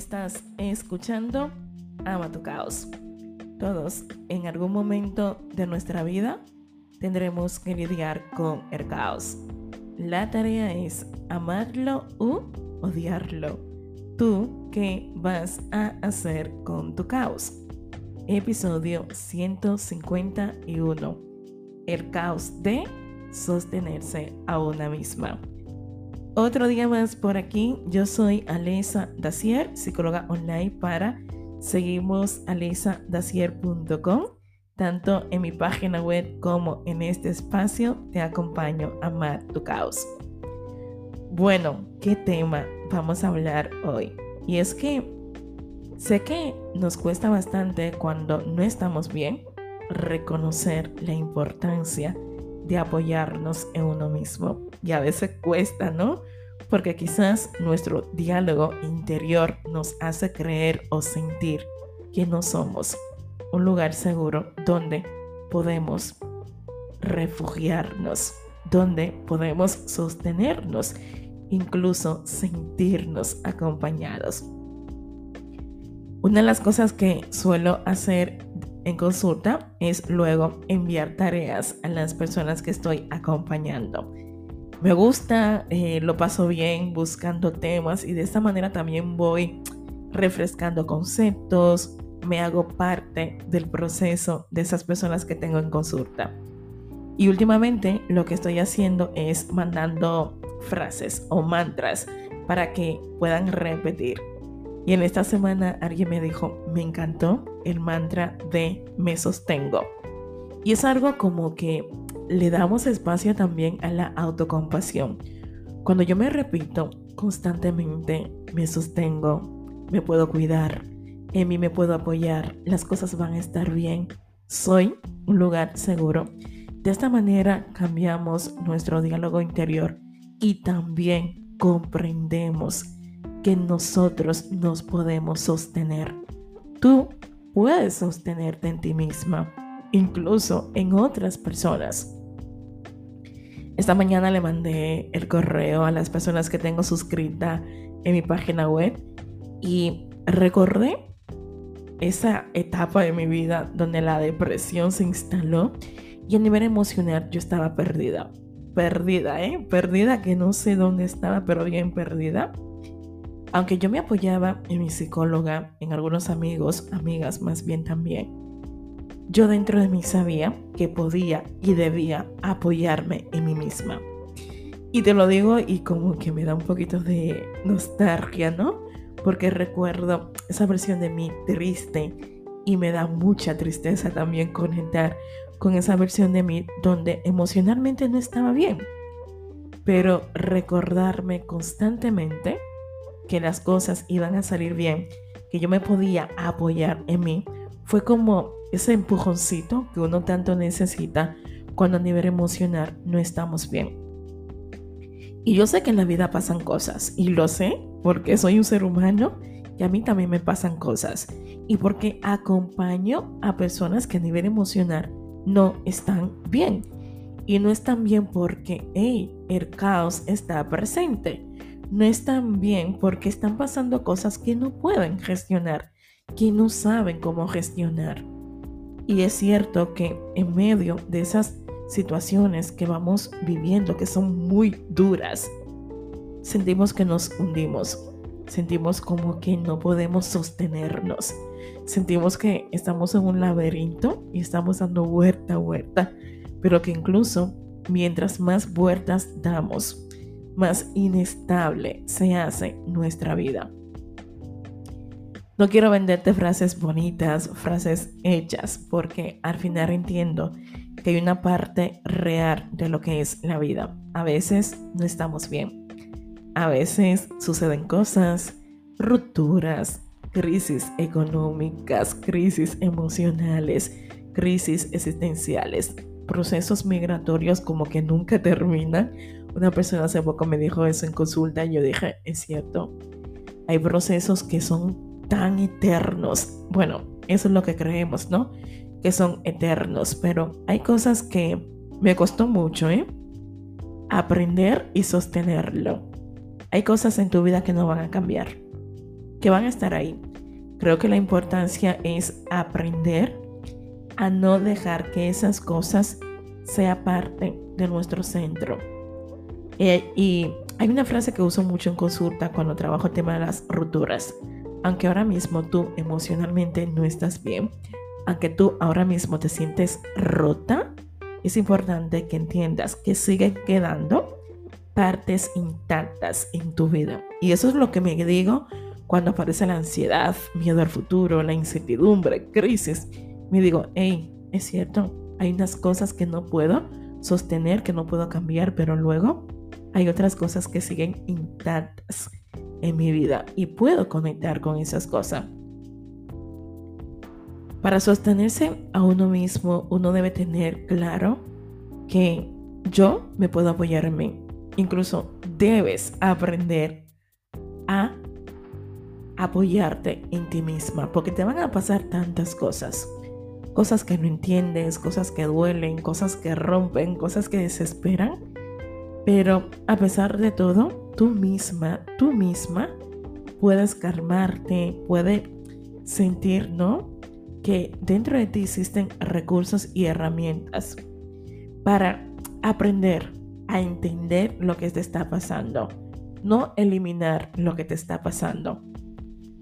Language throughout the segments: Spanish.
Estás escuchando Ama tu caos. Todos en algún momento de nuestra vida tendremos que lidiar con el caos. La tarea es amarlo u odiarlo. ¿Tú qué vas a hacer con tu caos? Episodio 151. El caos de sostenerse a una misma. Otro día más por aquí. Yo soy Alesa Dacier, psicóloga online para seguimos alesadasier.com. Tanto en mi página web como en este espacio te acompaño a amar tu caos. Bueno, ¿qué tema vamos a hablar hoy? Y es que sé que nos cuesta bastante cuando no estamos bien reconocer la importancia de apoyarnos en uno mismo. Y a veces cuesta, ¿no? Porque quizás nuestro diálogo interior nos hace creer o sentir que no somos un lugar seguro donde podemos refugiarnos, donde podemos sostenernos, incluso sentirnos acompañados. Una de las cosas que suelo hacer en consulta es luego enviar tareas a las personas que estoy acompañando. Me gusta, eh, lo paso bien buscando temas y de esta manera también voy refrescando conceptos, me hago parte del proceso de esas personas que tengo en consulta. Y últimamente lo que estoy haciendo es mandando frases o mantras para que puedan repetir y en esta semana alguien me dijo, me encantó el mantra de me sostengo. Y es algo como que le damos espacio también a la autocompasión. Cuando yo me repito constantemente, me sostengo, me puedo cuidar, en mí me puedo apoyar, las cosas van a estar bien, soy un lugar seguro. De esta manera cambiamos nuestro diálogo interior y también comprendemos que nosotros nos podemos sostener. Tú puedes sostenerte en ti misma, incluso en otras personas. Esta mañana le mandé el correo a las personas que tengo suscrita en mi página web y recordé esa etapa de mi vida donde la depresión se instaló y a nivel emocional yo estaba perdida. Perdida, ¿eh? Perdida que no sé dónde estaba, pero bien perdida. Aunque yo me apoyaba en mi psicóloga, en algunos amigos, amigas más bien también, yo dentro de mí sabía que podía y debía apoyarme en mí misma. Y te lo digo y como que me da un poquito de nostalgia, ¿no? Porque recuerdo esa versión de mí triste y me da mucha tristeza también conectar con esa versión de mí donde emocionalmente no estaba bien. Pero recordarme constantemente que las cosas iban a salir bien, que yo me podía apoyar en mí, fue como ese empujoncito que uno tanto necesita cuando a nivel emocional no estamos bien. Y yo sé que en la vida pasan cosas, y lo sé porque soy un ser humano y a mí también me pasan cosas, y porque acompaño a personas que a nivel emocional no están bien. Y no están bien porque, el caos está presente no están bien porque están pasando cosas que no pueden gestionar, que no saben cómo gestionar. Y es cierto que en medio de esas situaciones que vamos viviendo, que son muy duras, sentimos que nos hundimos, sentimos como que no podemos sostenernos, sentimos que estamos en un laberinto y estamos dando vuelta a vuelta, pero que incluso mientras más vueltas damos, más inestable se hace nuestra vida. No quiero venderte frases bonitas, frases hechas, porque al final entiendo que hay una parte real de lo que es la vida. A veces no estamos bien. A veces suceden cosas, rupturas, crisis económicas, crisis emocionales, crisis existenciales, procesos migratorios como que nunca terminan una persona hace poco me dijo eso en consulta y yo dije, es cierto, hay procesos que son tan eternos. Bueno, eso es lo que creemos, ¿no? Que son eternos, pero hay cosas que me costó mucho, ¿eh? Aprender y sostenerlo. Hay cosas en tu vida que no van a cambiar. que van a estar ahí. Creo que la importancia es aprender a no dejar que esas cosas sea parte de nuestro centro. Eh, y hay una frase que uso mucho en consulta cuando trabajo el tema de las rupturas. Aunque ahora mismo tú emocionalmente no estás bien, aunque tú ahora mismo te sientes rota, es importante que entiendas que siguen quedando partes intactas en tu vida. Y eso es lo que me digo cuando aparece la ansiedad, miedo al futuro, la incertidumbre, crisis. Me digo, hey, es cierto, hay unas cosas que no puedo sostener, que no puedo cambiar, pero luego hay otras cosas que siguen intactas en mi vida y puedo conectar con esas cosas. Para sostenerse a uno mismo, uno debe tener claro que yo me puedo apoyar en mí. Incluso debes aprender a apoyarte en ti misma, porque te van a pasar tantas cosas. Cosas que no entiendes, cosas que duelen, cosas que rompen, cosas que desesperan. Pero a pesar de todo, tú misma, tú misma puedes calmarte, puedes sentir, ¿no? Que dentro de ti existen recursos y herramientas para aprender a entender lo que te está pasando, no eliminar lo que te está pasando.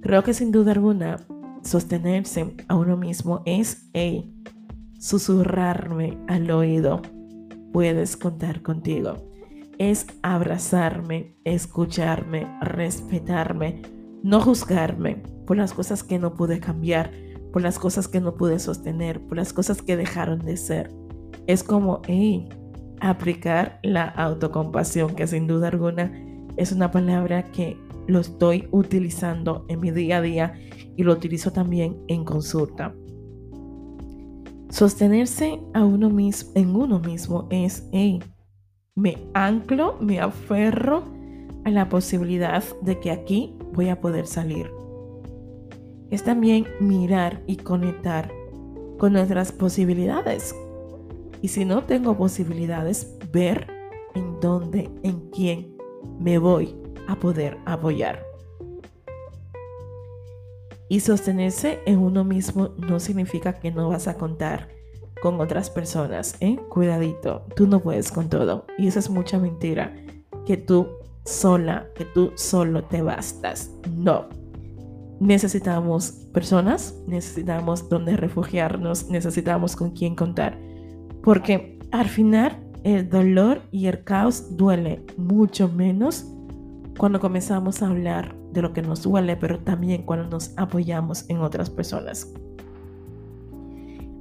Creo que sin duda alguna sostenerse a uno mismo es hey, susurrarme al oído. Puedes contar contigo. Es abrazarme, escucharme, respetarme, no juzgarme por las cosas que no pude cambiar, por las cosas que no pude sostener, por las cosas que dejaron de ser. Es como, hey, aplicar la autocompasión, que sin duda alguna es una palabra que lo estoy utilizando en mi día a día y lo utilizo también en consulta. Sostenerse a uno mismo, en uno mismo es, hey, me anclo, me aferro a la posibilidad de que aquí voy a poder salir. Es también mirar y conectar con nuestras posibilidades. Y si no tengo posibilidades, ver en dónde, en quién me voy a poder apoyar. Y sostenerse en uno mismo no significa que no vas a contar con otras personas, ¿eh? Cuidadito, tú no puedes con todo. Y eso es mucha mentira, que tú sola, que tú solo te bastas. No. Necesitamos personas, necesitamos donde refugiarnos, necesitamos con quién contar. Porque al final el dolor y el caos duele mucho menos cuando comenzamos a hablar de lo que nos duele, pero también cuando nos apoyamos en otras personas.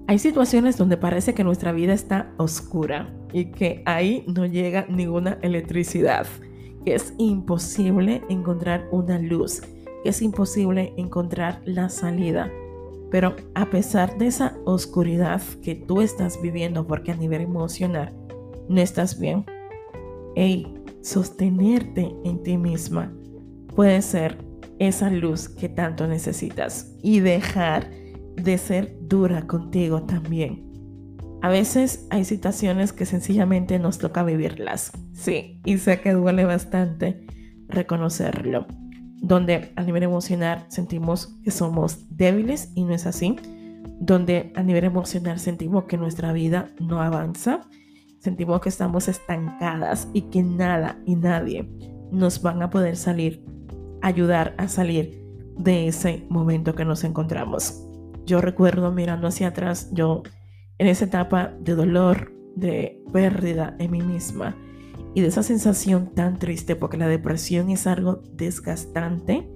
Hay situaciones donde parece que nuestra vida está oscura y que ahí no llega ninguna electricidad, que es imposible encontrar una luz, que es imposible encontrar la salida. Pero a pesar de esa oscuridad que tú estás viviendo, porque a nivel emocional no estás bien, hey, sostenerte en ti misma puede ser esa luz que tanto necesitas y dejar de ser dura contigo también. A veces hay situaciones que sencillamente nos toca vivirlas, sí, y sé que duele bastante reconocerlo, donde a nivel emocional sentimos que somos débiles y no es así, donde a nivel emocional sentimos que nuestra vida no avanza sentimos que estamos estancadas y que nada y nadie nos van a poder salir, ayudar a salir de ese momento que nos encontramos. Yo recuerdo mirando hacia atrás, yo en esa etapa de dolor, de pérdida en mí misma y de esa sensación tan triste, porque la depresión es algo desgastante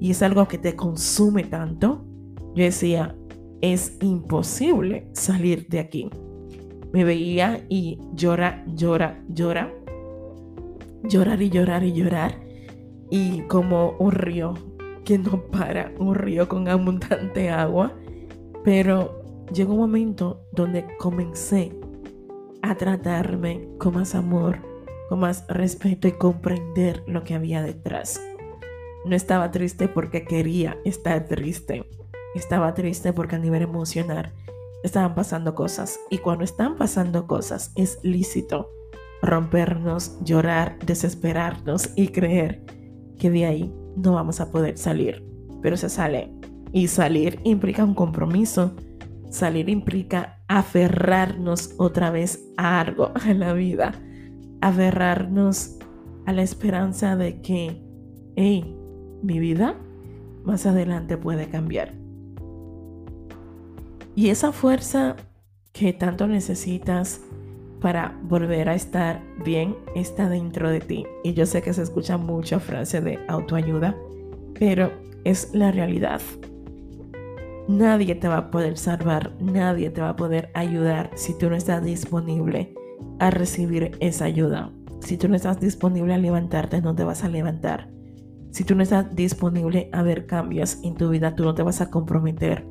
y es algo que te consume tanto, yo decía, es imposible salir de aquí me veía y llora, llora, llora. Llorar y llorar y llorar. Y como un río que no para, un río con abundante agua. Pero llegó un momento donde comencé a tratarme con más amor, con más respeto y comprender lo que había detrás. No estaba triste porque quería estar triste. Estaba triste porque a nivel emocional estaban pasando cosas. Y cuando están pasando cosas, es lícito rompernos, llorar, desesperarnos y creer que de ahí no vamos a poder salir. pero se sale. Y salir implica un compromiso. Salir implica aferrarnos otra vez a algo, a la vida. Aferrarnos a la esperanza de que, hey, mi vida más adelante puede cambiar. Y esa fuerza que tanto necesitas para volver a estar bien está dentro de ti. Y yo sé que se escucha mucha frase de autoayuda, pero es la realidad. Nadie te va a poder salvar, nadie te va a poder ayudar si tú no estás disponible a recibir esa ayuda. Si tú no estás disponible a levantarte, no te vas a levantar. Si tú no estás disponible a ver cambios en tu vida, tú no te vas a comprometer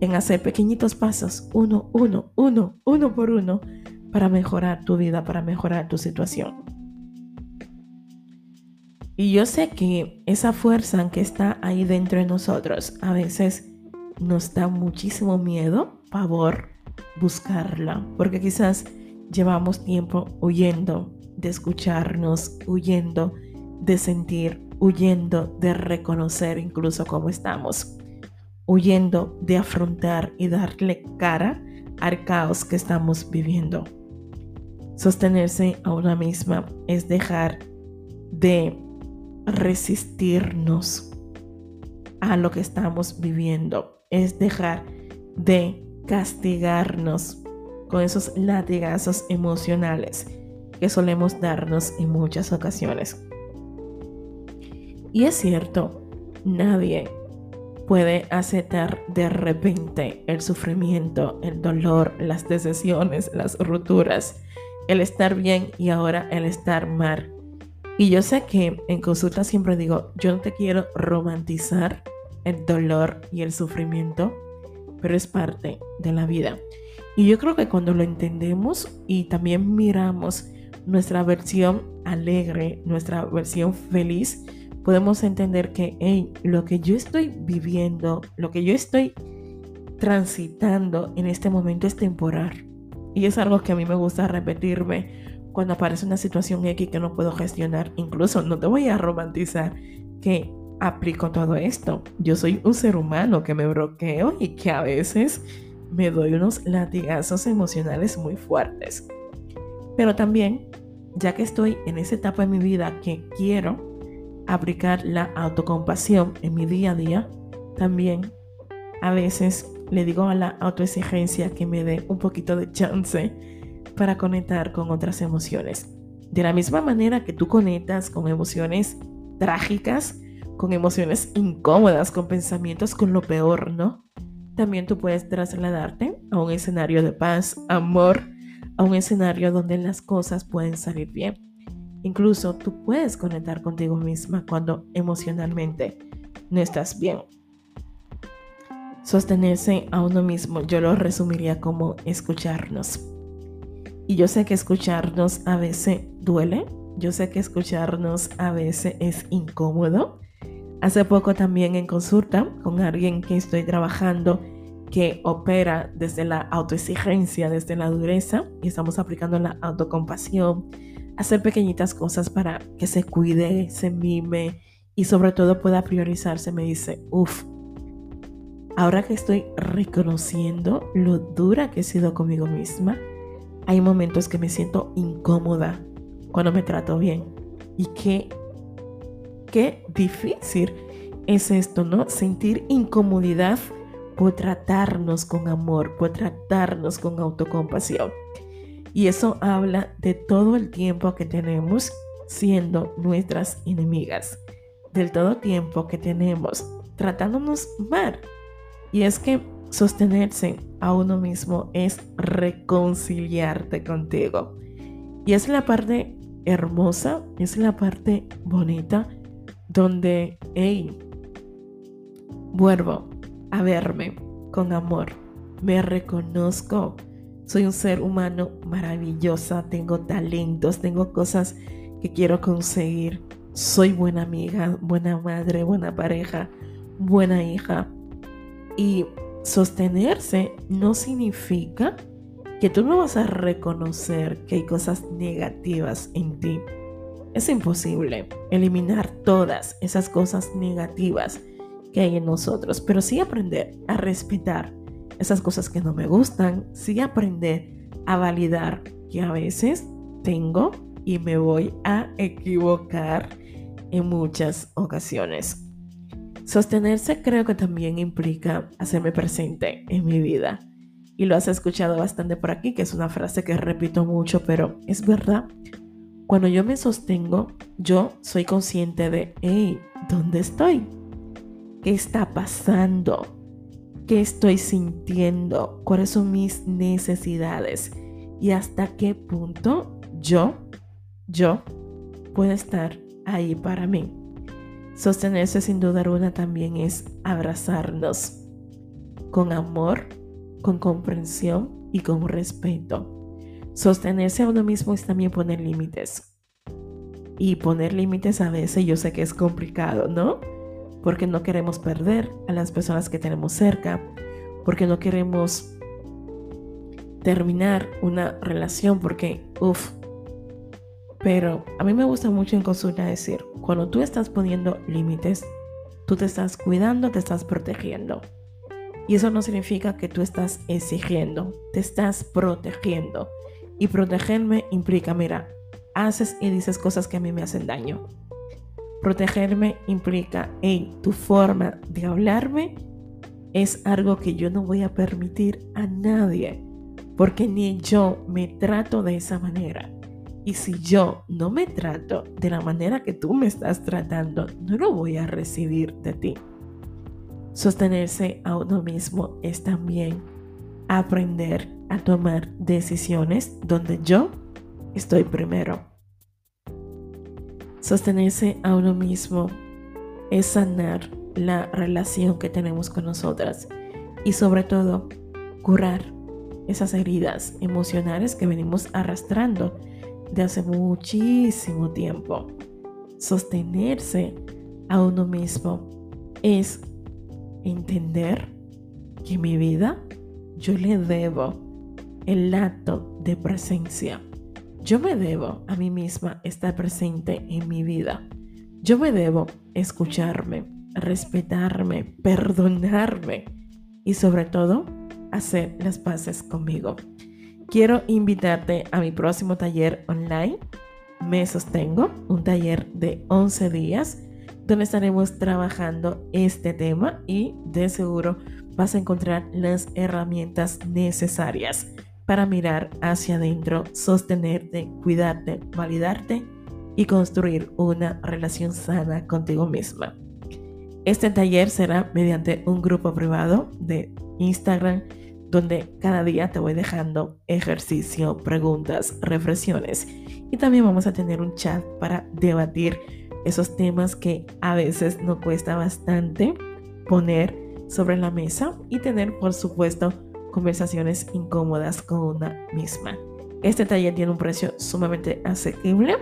en hacer pequeñitos pasos, uno, uno, uno, uno por uno, para mejorar tu vida, para mejorar tu situación. Y yo sé que esa fuerza que está ahí dentro de nosotros a veces nos da muchísimo miedo, pavor, buscarla, porque quizás llevamos tiempo huyendo de escucharnos, huyendo de sentir, huyendo de reconocer incluso cómo estamos, huyendo de afrontar y darle cara al caos que estamos viviendo. Sostenerse a una misma es dejar de resistirnos a lo que estamos viviendo, es dejar de castigarnos con esos latigazos emocionales que solemos darnos en muchas ocasiones. Y es cierto, nadie puede aceptar de repente el sufrimiento, el dolor, las decisiones, las rupturas el estar bien y ahora el estar mal. Y yo sé que en consulta siempre digo, yo no te quiero romantizar el dolor y el sufrimiento, pero es parte de la vida. Y yo creo que cuando lo entendemos y también miramos nuestra versión alegre, nuestra versión feliz, podemos entender que hey, lo que yo estoy viviendo, lo que yo estoy transitando en este momento es temporal. Y es algo que a mí me gusta repetirme cuando aparece una situación X que no puedo gestionar. Incluso no te voy a romantizar que aplico todo esto. Yo soy un ser humano que me bloqueo y que a veces me doy unos latigazos emocionales muy fuertes. Pero también, ya que estoy en esa etapa de mi vida que quiero aplicar la autocompasión en mi día a día, también a veces le digo a la autoexigencia que me dé un poquito de chance para conectar con otras emociones. De la misma manera que tú conectas con emociones trágicas, con emociones incómodas, con pensamientos con lo peor, ¿no? También tú puedes trasladarte a un escenario de paz, amor, a un escenario donde las cosas pueden salir bien. Incluso tú puedes conectar contigo misma cuando emocionalmente no estás bien sostenerse a uno mismo, yo lo resumiría como escucharnos. Y yo sé que escucharnos a veces duele, yo sé que escucharnos a veces es incómodo. Hace poco también en consulta con alguien que estoy trabajando que opera desde la autoexigencia, desde la dureza, y estamos aplicando la autocompasión, hacer pequeñitas cosas para que se cuide, se mime y sobre todo pueda priorizarse, me dice, uff, ahora que estoy reconociendo lo dura que he sido conmigo misma, hay momentos que me siento incómoda cuando me trato bien. Y qué, qué difícil es esto, ¿no? Sentir incomodidad por tratarnos con amor, por tratarnos con autocompasión. Y eso habla de todo el tiempo que tenemos siendo nuestras enemigas, del todo tiempo que tenemos tratándonos mal, y es que sostenerse a uno mismo es reconciliarte contigo. Y es la parte hermosa, es la parte bonita donde, hey, vuelvo a verme con amor, me reconozco, soy un ser humano maravillosa, tengo talentos, tengo cosas que quiero conseguir, soy buena amiga, buena madre, buena pareja, buena hija, y sostenerse no significa que tú no vas a reconocer que hay cosas negativas en ti. Es imposible eliminar todas esas cosas negativas que hay en nosotros, pero sí aprender a respetar esas cosas que no me gustan, sí aprender a validar que a veces tengo y me voy a equivocar en muchas ocasiones. Sostenerse creo que también implica hacerme presente en mi vida. Y lo has escuchado bastante por aquí, que es una frase que repito mucho, pero es verdad. Cuando yo me sostengo, yo soy consciente de, hey, ¿dónde estoy? ¿Qué está pasando? ¿Qué estoy sintiendo? ¿Cuáles son mis necesidades? ¿Y hasta qué punto yo, yo, puedo estar ahí para mí? Sostenerse sin duda alguna también es abrazarnos con amor, con comprensión y con respeto. Sostenerse a uno mismo es también poner límites. Y poner límites a veces yo sé que es complicado, ¿no? Porque no queremos perder a las personas que tenemos cerca, porque no queremos terminar una relación, porque, uff, pero a mí me gusta mucho en consulta decir, cuando tú estás poniendo límites, tú te estás cuidando, te estás protegiendo. Y eso no significa que tú estás exigiendo, te estás protegiendo. Y protegerme implica, mira, haces y dices cosas que a mí me hacen daño. Protegerme implica, hey, tu forma de hablarme es algo que yo no voy a permitir a nadie, porque ni yo me trato de esa manera. Y si yo no me trato de la manera que tú me estás tratando, no lo voy a recibir de ti. Sostenerse a uno mismo es también aprender a tomar decisiones donde yo estoy primero. Sostenerse a uno mismo es sanar la relación que tenemos con nosotras y sobre todo curar esas heridas emocionales que venimos arrastrando de hace muchísimo tiempo. Sostenerse a uno mismo es entender que mi vida yo le debo el acto de presencia. Yo me debo a mí misma estar presente en mi vida. Yo me debo escucharme, respetarme, perdonarme y sobre todo hacer las paces conmigo quiero invitarte a mi próximo taller online. Me sostengo, un taller de 11 días donde estaremos trabajando este tema y de seguro vas a encontrar las herramientas necesarias para mirar hacia adentro, sostenerte, cuidarte, validarte y construir una relación sana contigo misma. Este taller será mediante un grupo privado de Instagram donde cada día te voy dejando ejercicio, preguntas, reflexiones y también vamos a tener un chat para debatir esos temas que a veces nos cuesta bastante poner sobre la mesa y tener, por supuesto, conversaciones incómodas con una misma. Este taller tiene un precio sumamente asequible.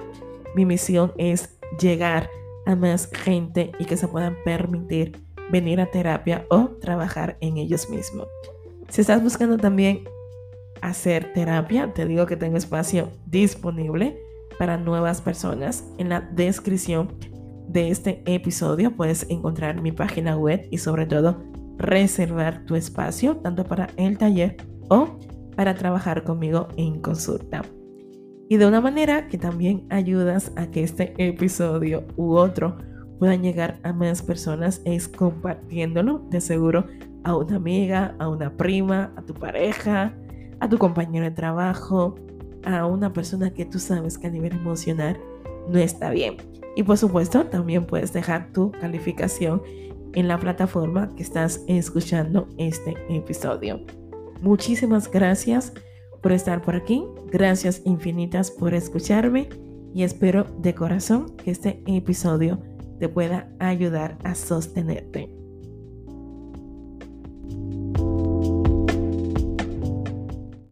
Mi misión es llegar a más gente y que se puedan permitir venir a terapia o trabajar en ellos mismos. Si estás buscando también hacer terapia, te digo que tengo espacio disponible para nuevas personas. En la descripción de este episodio puedes encontrar mi página web y sobre todo reservar tu espacio tanto para el taller o para trabajar conmigo en consulta. Y de una manera que también ayudas a que este episodio u otro puedan llegar a más personas es compartiéndolo. De seguro a una amiga, a una prima, a tu pareja, a tu compañero de trabajo, a una persona que tú sabes que a nivel emocional no está bien. Y por supuesto, también puedes dejar tu calificación en la plataforma que estás escuchando este episodio. Muchísimas gracias por estar por aquí. Gracias infinitas por escucharme y espero de corazón que este episodio te pueda ayudar a sostenerte.